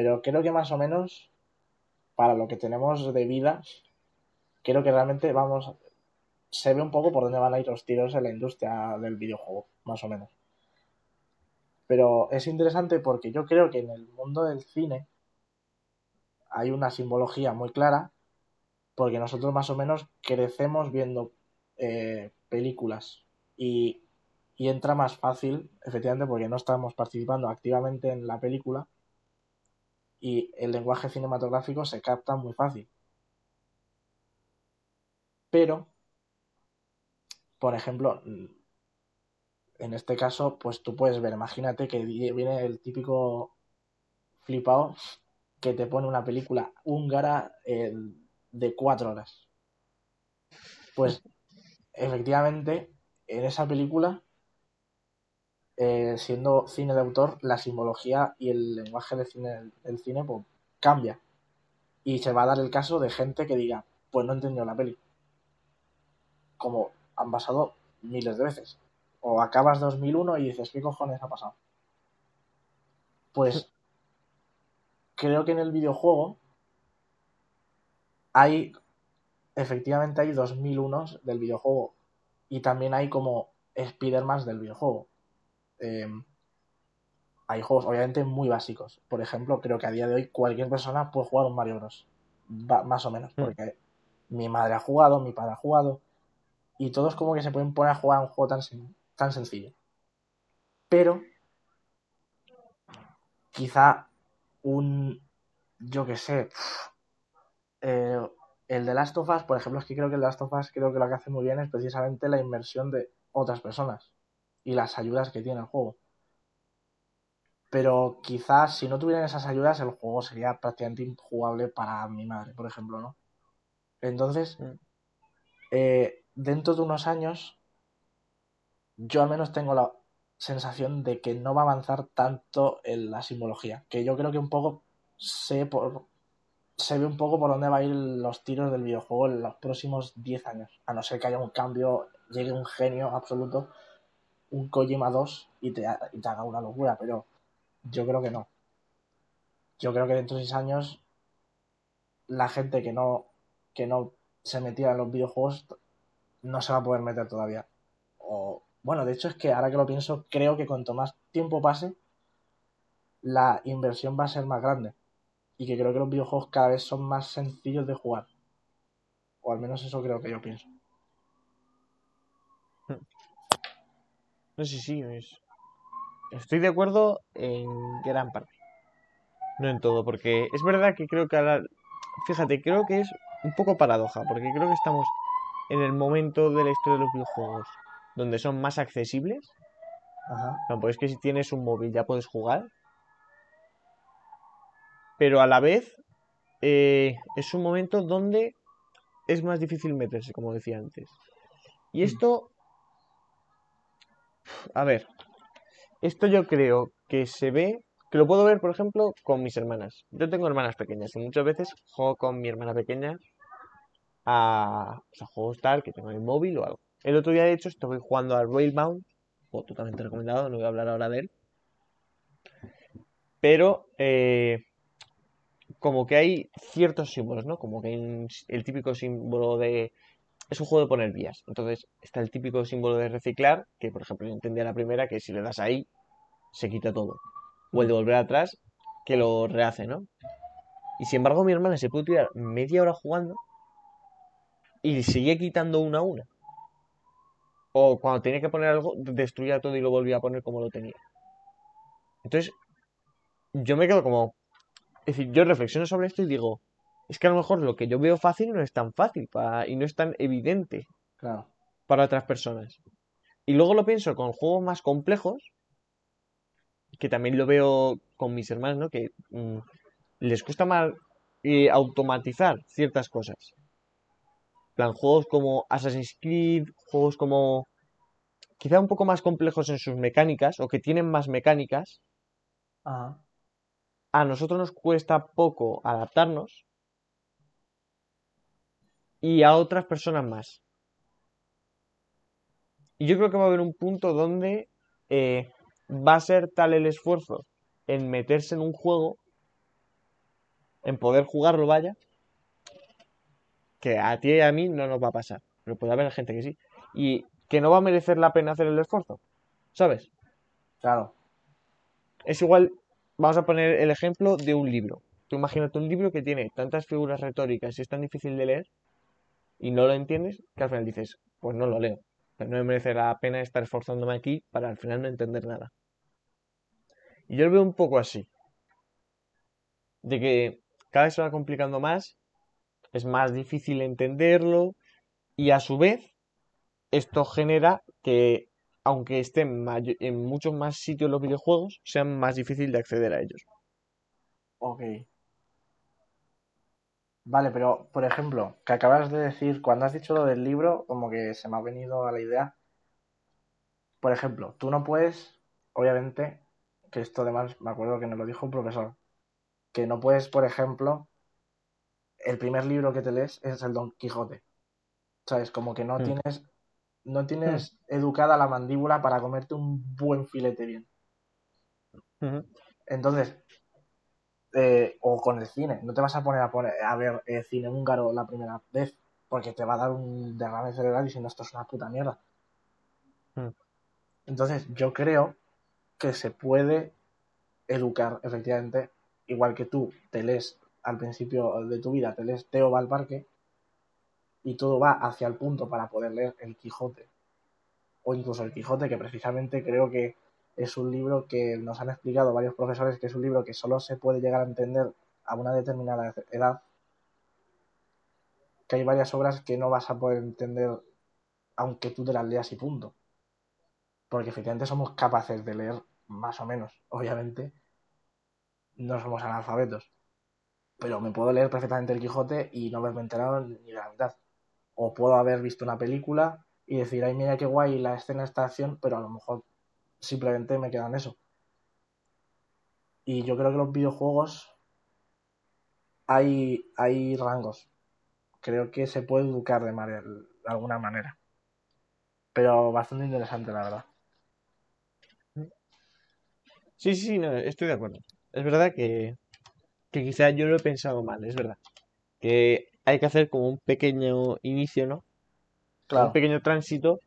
pero creo que más o menos para lo que tenemos de vida, creo que realmente vamos, se ve un poco por dónde van a ir los tiros en la industria del videojuego, más o menos. Pero es interesante porque yo creo que en el mundo del cine hay una simbología muy clara porque nosotros más o menos crecemos viendo eh, películas y, y, entra más fácil, efectivamente, porque no estamos participando activamente en la película y el lenguaje cinematográfico se capta muy fácil. Pero, por ejemplo, en este caso, pues tú puedes ver, imagínate que viene el típico flipado que te pone una película húngara de cuatro horas. Pues efectivamente, en esa película, eh, siendo cine de autor, la simbología y el lenguaje del cine, cine pues, cambia. Y se va a dar el caso de gente que diga, pues no entendió la peli. Como han pasado miles de veces. O acabas 2001 y dices, ¿qué cojones ha pasado? Pues creo que en el videojuego hay, efectivamente hay 2001 del videojuego y también hay como Spider-Man del videojuego. Em, hay juegos obviamente muy básicos. Por ejemplo, creo que a día de hoy cualquier persona puede jugar un Mario Bros. más o menos, mm. porque mi madre ha jugado, mi padre ha jugado, y todos como que se pueden poner a jugar un juego tan, tan sencillo. Pero quizá un, yo que sé, eh, el de Last of Us, por ejemplo, es que creo que el de Last of Us creo que lo que hace muy bien es precisamente la inversión de otras personas y las ayudas que tiene el juego. Pero quizás si no tuvieran esas ayudas el juego sería prácticamente injugable para mi madre, por ejemplo, ¿no? Entonces, mm. eh, dentro de unos años, yo al menos tengo la sensación de que no va a avanzar tanto en la simbología, que yo creo que un poco sé por, se ve un poco por dónde va a ir los tiros del videojuego en los próximos 10 años, a no ser que haya un cambio, llegue un genio absoluto, un Kojima 2 y te, haga una locura, pero yo creo que no. Yo creo que dentro de 6 años la gente que no, que no se metía en los videojuegos no se va a poder meter todavía. O, bueno, de hecho es que ahora que lo pienso, creo que cuanto más tiempo pase, la inversión va a ser más grande. Y que creo que los videojuegos cada vez son más sencillos de jugar. O al menos eso creo que yo pienso. No sé si es... Estoy de acuerdo en gran parte. No en todo, porque es verdad que creo que ahora... Fíjate, creo que es un poco paradoja, porque creo que estamos en el momento de la historia de los videojuegos donde son más accesibles. Ajá. No, pues es que si tienes un móvil ya puedes jugar. Pero a la vez eh, es un momento donde es más difícil meterse, como decía antes. Y mm. esto... A ver. Esto yo creo que se ve que lo puedo ver, por ejemplo, con mis hermanas. Yo tengo hermanas pequeñas y muchas veces juego con mi hermana pequeña a, juegos tal que tengo en el móvil o algo. El otro día, de hecho, estoy jugando a Railbound, juego totalmente recomendado, no voy a hablar ahora de él. Pero, eh, como que hay ciertos símbolos, ¿no? Como que el típico símbolo de. Es un juego de poner vías. Entonces, está el típico símbolo de reciclar, que por ejemplo yo entendía la primera, que si le das ahí, se quita todo. O el de volver atrás, que lo rehace, ¿no? Y sin embargo, mi hermana se puede tirar media hora jugando y sigue quitando una a una. O cuando tenía que poner algo, destruía todo y lo volvía a poner como lo tenía. Entonces, yo me quedo como. Es decir, yo reflexiono sobre esto y digo, es que a lo mejor lo que yo veo fácil no es tan fácil para, y no es tan evidente para otras personas. Y luego lo pienso con juegos más complejos, que también lo veo con mis hermanos, ¿no? Que mm, les cuesta más eh, automatizar ciertas cosas plan, juegos como Assassin's Creed, juegos como quizá un poco más complejos en sus mecánicas o que tienen más mecánicas, a nosotros nos cuesta poco adaptarnos y a otras personas más. Y yo creo que va a haber un punto donde eh, va a ser tal el esfuerzo en meterse en un juego, en poder jugarlo, vaya, que a ti y a mí no nos va a pasar, pero puede haber gente que sí. Y que no va a merecer la pena hacer el esfuerzo, ¿sabes? Claro. Es igual, vamos a poner el ejemplo de un libro. Tú imagínate un libro que tiene tantas figuras retóricas y es tan difícil de leer y no lo entiendes que al final dices, pues no lo leo. Pero no me merece la pena estar esforzándome aquí para al final no entender nada. Y yo lo veo un poco así. De que cada vez se va complicando más es más difícil entenderlo y a su vez esto genera que aunque estén en muchos más sitios los videojuegos, sean más difícil de acceder a ellos. Ok. Vale, pero por ejemplo, que acabas de decir, cuando has dicho lo del libro, como que se me ha venido a la idea. Por ejemplo, tú no puedes, obviamente, que esto además me acuerdo que nos lo dijo un profesor, que no puedes, por ejemplo, el primer libro que te lees es el Don Quijote. ¿Sabes? Como que no hmm. tienes no tienes hmm. educada la mandíbula para comerte un buen filete bien. Entonces, eh, o con el cine, no te vas a poner a, poner, a ver eh, cine húngaro la primera vez, porque te va a dar un derrame cerebral diciendo esto es una puta mierda. Hmm. Entonces, yo creo que se puede educar, efectivamente, igual que tú te lees al principio de tu vida, te lees Teo va al parque, y todo va hacia el punto para poder leer El Quijote, o incluso El Quijote, que precisamente creo que es un libro que nos han explicado varios profesores que es un libro que solo se puede llegar a entender a una determinada edad, que hay varias obras que no vas a poder entender aunque tú te las leas y punto. Porque efectivamente somos capaces de leer más o menos, obviamente no somos analfabetos. Pero me puedo leer perfectamente el Quijote y no haberme enterado ni de la mitad. O puedo haber visto una película y decir, ay, mira qué guay la escena de esta acción, pero a lo mejor simplemente me quedan eso. Y yo creo que los videojuegos hay, hay rangos. Creo que se puede educar de, de alguna manera. Pero bastante interesante, la verdad. Sí, sí, sí, no, estoy de acuerdo. Es verdad que, que quizá yo lo he pensado mal, es verdad. Que hay que hacer como un pequeño inicio, ¿no? Un pequeño tránsito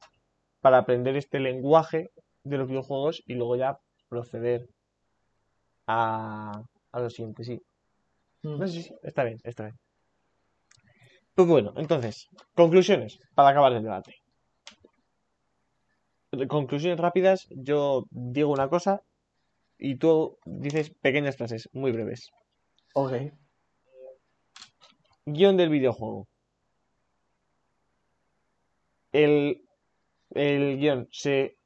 para aprender este lenguaje de los videojuegos y luego ya proceder a, a lo siguiente, sí. Mm. No, sí, sí, está bien, está bien. Pues bueno, entonces, conclusiones para acabar el debate. Conclusiones rápidas, yo digo una cosa y tú dices pequeñas frases, muy breves. Ok. Guión del videojuego. El, el guion se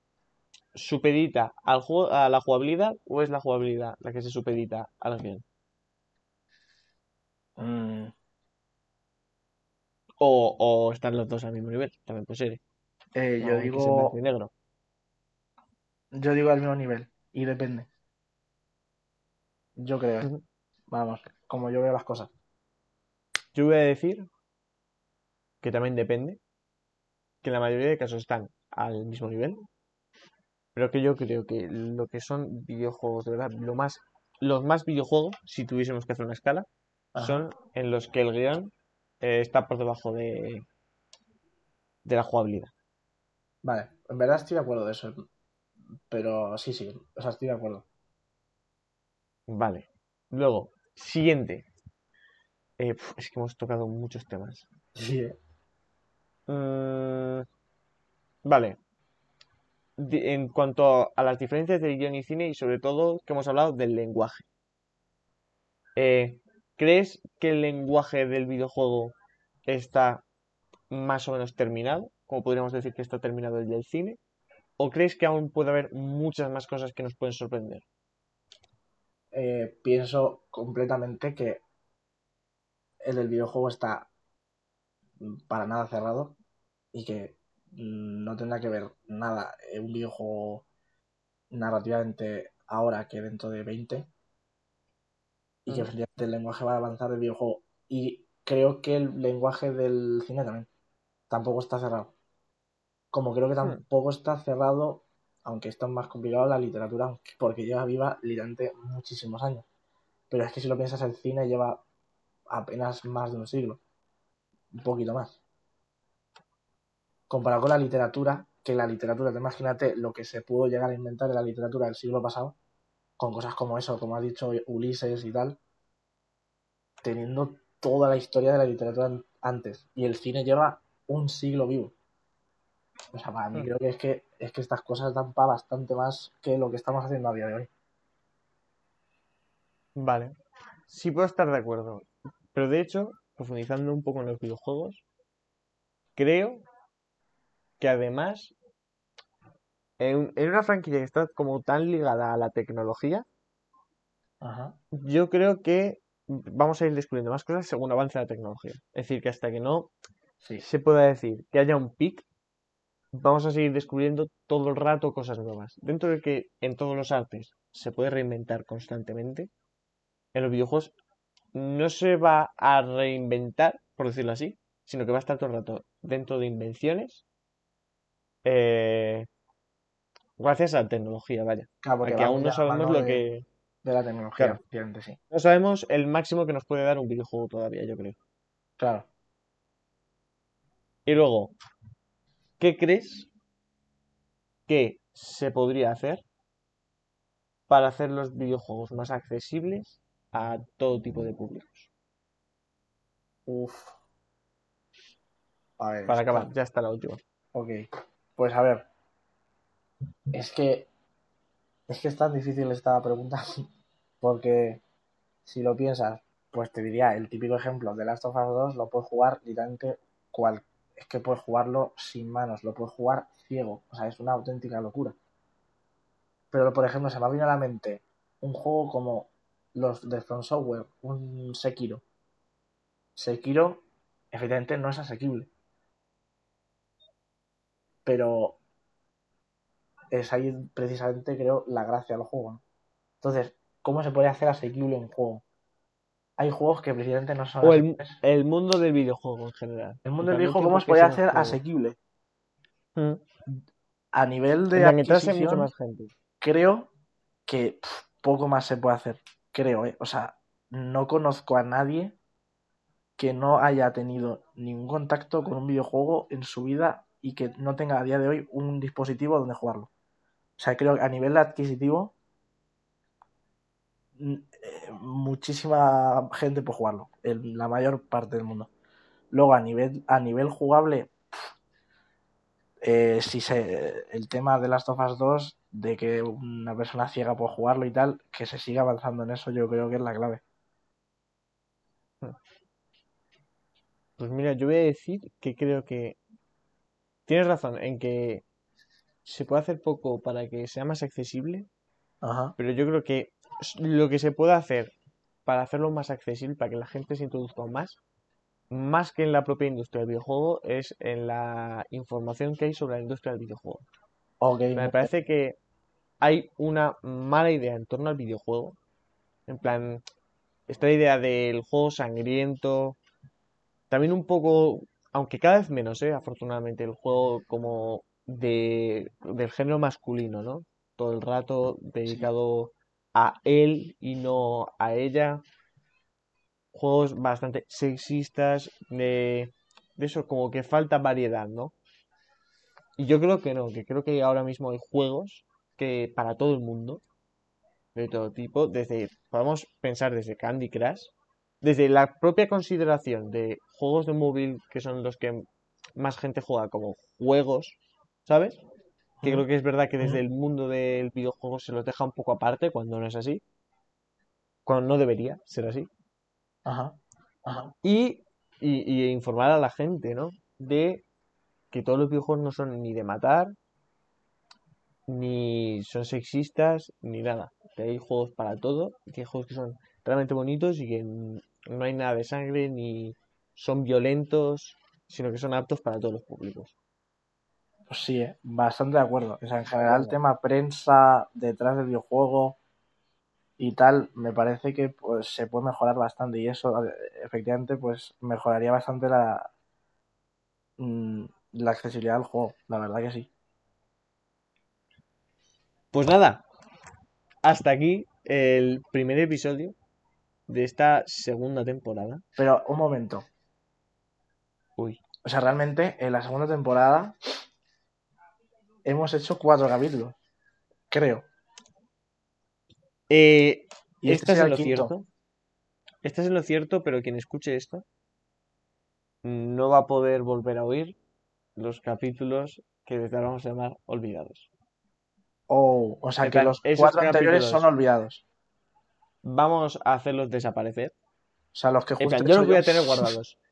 supedita al juego, a la jugabilidad o es la jugabilidad la que se supedita al guion? Mm. O, o, están los dos al mismo nivel, también puede ser. Eh, yo digo. Negro. Yo digo al mismo nivel y depende. Yo creo. Vamos, como yo veo las cosas. Yo voy a decir que también depende. Que en la mayoría de casos están al mismo nivel. Pero que yo creo que lo que son videojuegos, de verdad, lo más, los más videojuegos, si tuviésemos que hacer una escala, son en los que el guion eh, está por debajo de, de la jugabilidad. Vale, en verdad estoy de acuerdo de eso. Pero sí, sí, o sea, estoy de acuerdo. Vale. Luego, siguiente. Eh, es que hemos tocado muchos temas. Sí. Eh. Mm, vale. En cuanto a las diferencias de guion y cine y sobre todo que hemos hablado del lenguaje. Eh, ¿Crees que el lenguaje del videojuego está más o menos terminado? Como podríamos decir que está terminado el del cine. ¿O crees que aún puede haber muchas más cosas que nos pueden sorprender? Eh, pienso completamente que el del videojuego está para nada cerrado y que no tendrá que ver nada en un videojuego narrativamente ahora que dentro de 20 y que efectivamente el lenguaje va a avanzar del videojuego y creo que el lenguaje del cine también tampoco está cerrado como creo que hmm. tampoco está cerrado aunque está más complicado la literatura, porque lleva viva literalmente muchísimos años. Pero es que si lo piensas, el cine lleva apenas más de un siglo, un poquito más. Comparado con la literatura, que la literatura, te imagínate lo que se pudo llegar a inventar en la literatura del siglo pasado, con cosas como eso, como has dicho Ulises y tal, teniendo toda la historia de la literatura antes. Y el cine lleva un siglo vivo. O sea, para mí hmm. creo que es que es que estas cosas dan para bastante más que lo que estamos haciendo a día de hoy. Vale. Sí puedo estar de acuerdo. Pero de hecho, profundizando un poco en los videojuegos, creo que además, en, una franquicia que está como tan ligada a la tecnología, yo creo que vamos a ir descubriendo más cosas según avance la tecnología. Es decir, que hasta que no se pueda decir que haya un pic, vamos a seguir descubriendo todo el rato cosas nuevas. Dentro de que en todos los artes se puede reinventar constantemente, en los videojuegos no se va a reinventar, por decirlo así, sino que va a estar todo el rato dentro de invenciones. Eh, gracias a la tecnología, vaya. Claro, porque aún no sabemos lo que. De la tecnología, sí. No sabemos el máximo que nos puede dar un videojuego todavía, yo creo. Claro. Y luego, ¿qué crees que se podría hacer para hacer los videojuegos más accesibles a todo tipo de públicos? Uf. para acabar, ya está la última. Ok. Pues a ver. Es que. Es que es tan difícil esta pregunta. [laughs] Porque si lo piensas, pues te diría el típico ejemplo de Last of Us 2 lo puedes jugar literalmente cual. Es que puedes jugarlo sin manos, lo puedes jugar ciego. O sea, es una auténtica locura. Pero, por ejemplo, se me ha venido a la mente un juego como los de From Software, un Sekiro. Sekiro, efectivamente, no es asequible. Pero es ahí precisamente, creo, la gracia del juego. Entonces, ¿cómo se puede hacer asequible un juego? Hay juegos que precisamente no son. O el, mundo del videojuego en general. El mundo del videojuego, ¿cómo se puede hacer asequible? Mm. A nivel de. Adquisición, mucho más gente creo que poco más se puede hacer. Creo, ¿eh? O sea, no conozco a nadie que no haya tenido ningún contacto con un videojuego en su vida y que no tenga a día de hoy un dispositivo donde jugarlo. O sea, creo que a nivel adquisitivo eh, muchísima gente puede jugarlo, en la mayor parte del mundo. Luego a nivel a nivel jugable eh, si se el tema de las tofas 2 de que una persona ciega puede jugarlo y tal, que se siga avanzando en eso, yo creo que es la clave. Pues mira, yo voy a decir que creo que tienes razón en que se puede hacer poco para que sea más accesible, pero yo creo que lo que se puede hacer para hacerlo más accesible, para que la gente se introduzca más, más que en la propia industria del videojuego, es en la información que hay sobre la industria del videojuego. Me parece que hay una mala idea en torno al videojuego. En plan, esta idea del juego sangriento. También un poco, aunque cada vez menos, ¿eh? afortunadamente, el juego como de, del género masculino, ¿no? Todo el rato dedicado a él y no a ella. Juegos bastante sexistas, de, de eso, como que falta variedad, ¿no? Y yo creo que no, que creo que ahora mismo hay juegos que para todo el mundo, de todo tipo, desde, podemos pensar desde Candy Crush, desde la propia consideración de juegos de móvil que son los que más gente juega como juegos, ¿sabes? Que creo que es verdad que desde el mundo del videojuego se los deja un poco aparte cuando no es así. Cuando no debería ser así. Ajá. Y, y, y informar a la gente, ¿no? De que todos los videojuegos no son ni de matar, ni son sexistas, ni nada. Que hay juegos para todo, que hay juegos que son realmente bonitos y que no hay nada de sangre, ni son violentos, sino que son aptos para todos los públicos. Pues sí, eh, bastante de acuerdo. O sea, en general el tema prensa detrás del videojuego y tal, me parece que pues, se puede mejorar bastante y eso efectivamente pues mejoraría bastante la, mm, la accesibilidad al juego, la verdad que sí. Pues nada, hasta aquí el primer episodio de esta segunda temporada. Pero un momento. Uy. O sea, realmente en la segunda temporada hemos hecho cuatro capítulos. Creo. Eh, y este es lo cierto. Este es lo cierto, pero quien escuche esto no va a poder volver a oír los capítulos que desde ahora vamos a llamar olvidados. Oh, o sea que los cuatro anteriores son olvidados. Vamos a hacerlos desaparecer. O sea, los que justo Yo los voy a tener guardados. [laughs]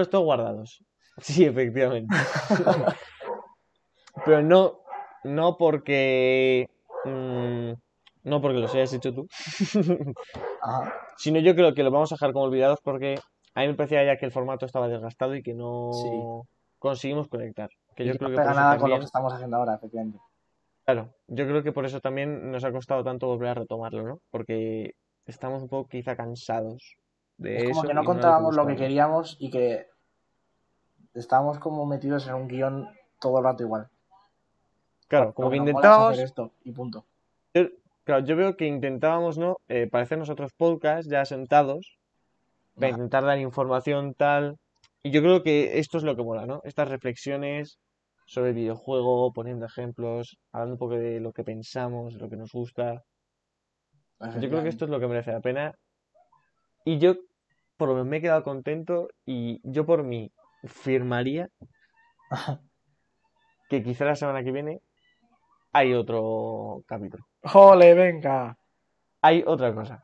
Los tengo guardados. [laughs] Sí, efectivamente. [laughs] Pero no, no porque. Mm, no porque los hayas hecho tú. [laughs] Sino yo creo que los vamos a dejar como olvidados porque a mí me parecía ya que el formato estaba desgastado y que no conseguimos conectar. Que yo creo que nada con lo que estamos haciendo ahora, efectivamente. Claro, yo creo que por eso también nos ha costado tanto volver a retomarlo, ¿no? Porque estamos un poco quizá cansados de es como que no contábamos lo que queríamos y que estábamos como metidos en un guion todo el rato igual. Claro, como que intentábamos. Hacer esto y punto. Yo, claro, yo veo que intentábamos, ¿no? Eh, parecer nosotros podcast ya sentados, para intentar dar información tal. Y yo creo que esto es lo que mola, ¿no? Estas reflexiones sobre el videojuego, poniendo ejemplos, hablando un poco de lo que pensamos, de lo que nos gusta. Yo creo que esto es lo que merece la pena. Y yo, por lo menos, me he quedado contento y yo por mí firmaría que quizá la semana que viene hay otro capítulo. ¡Jole, venga! Hay otra cosa.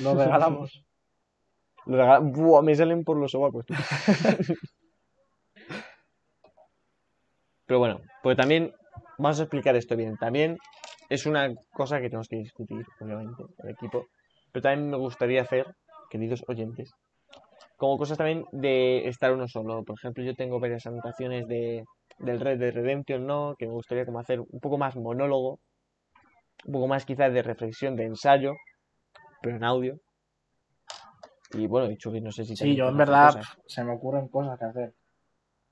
Lo regalamos. [laughs] Lo regalamos. Buah, me salen por los sobacos. [laughs] Pero bueno, pues también vamos a explicar esto bien. También es una cosa que tenemos que discutir, obviamente, el equipo. Pero también me gustaría hacer, queridos oyentes, como cosas también de estar uno solo. Por ejemplo, yo tengo varias anotaciones de, del Red de Redemption, ¿no? Que me gustaría como hacer un poco más monólogo, un poco más quizás de reflexión, de ensayo, pero en audio. Y bueno, dicho que no sé si... Sí, yo en verdad se me ocurren cosas que hacer.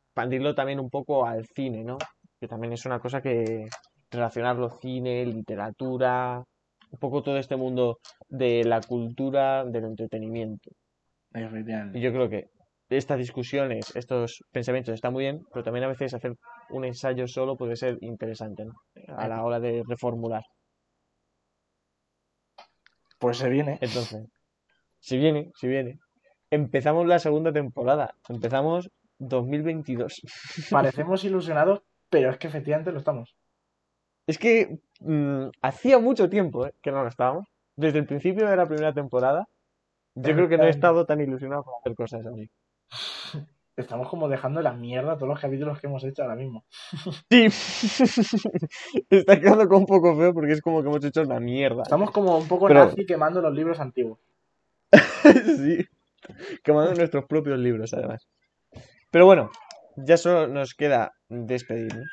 Expandirlo también un poco al cine, ¿no? Que también es una cosa que relacionarlo cine, literatura, un poco todo este mundo de la cultura, del entretenimiento. Y yo creo que estas discusiones, estos pensamientos están muy bien, pero también a veces hacer un ensayo solo puede ser interesante, ¿no? A la hora de reformular. Pues se viene. Entonces, si viene, si viene. Empezamos la segunda temporada. Empezamos 2022. [laughs] Parecemos ilusionados, pero es que efectivamente lo estamos. Es que mm, hacía mucho tiempo ¿eh? que no lo estábamos. Desde el principio de la primera temporada, yo creo que no he estado tan ilusionado con hacer cosas así. [laughs] Estamos como dejando la mierda todos los capítulos que hemos hecho ahora mismo. [laughs] Sí, [laughs] está quedando como un poco feo porque es como que hemos hecho la mierda. Estamos como un poco nazi quemando los libros antiguos. sí, quemando nuestros propios libros además. Pero bueno, ya solo nos queda despedirnos.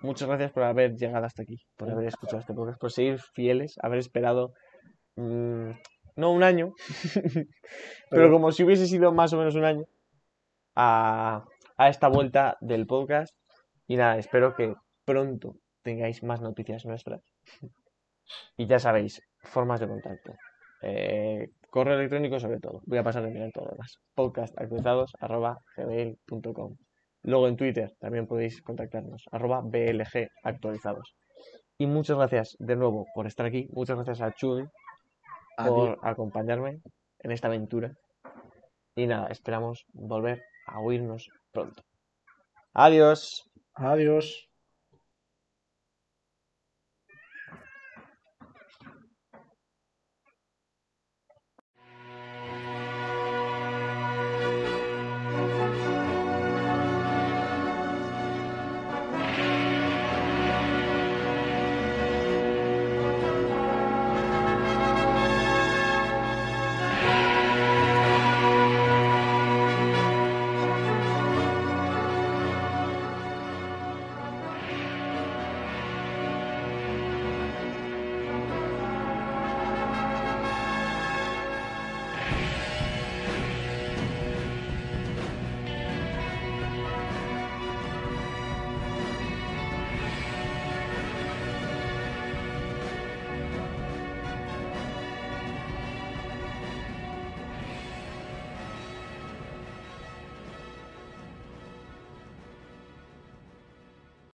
Muchas gracias por haber llegado hasta aquí, por haber escuchado este podcast, por seguir fieles, haber esperado mm, no un año, [laughs] pero como si hubiese sido más o menos un año a, a esta vuelta del podcast. Y nada, espero que pronto tengáis más noticias nuestras. Y ya sabéis, formas de contacto. Eh, correo electrónico sobre todo. Voy a pasar a mirar todo lo demás. podcastactualizados.gmail.com Luego en Twitter también podéis contactarnos. Arroba BLG actualizados. Y muchas gracias de nuevo por estar aquí. Muchas gracias a Chuy por acompañarme en esta aventura. Y nada, esperamos volver a oírnos pronto. Adiós. Adiós.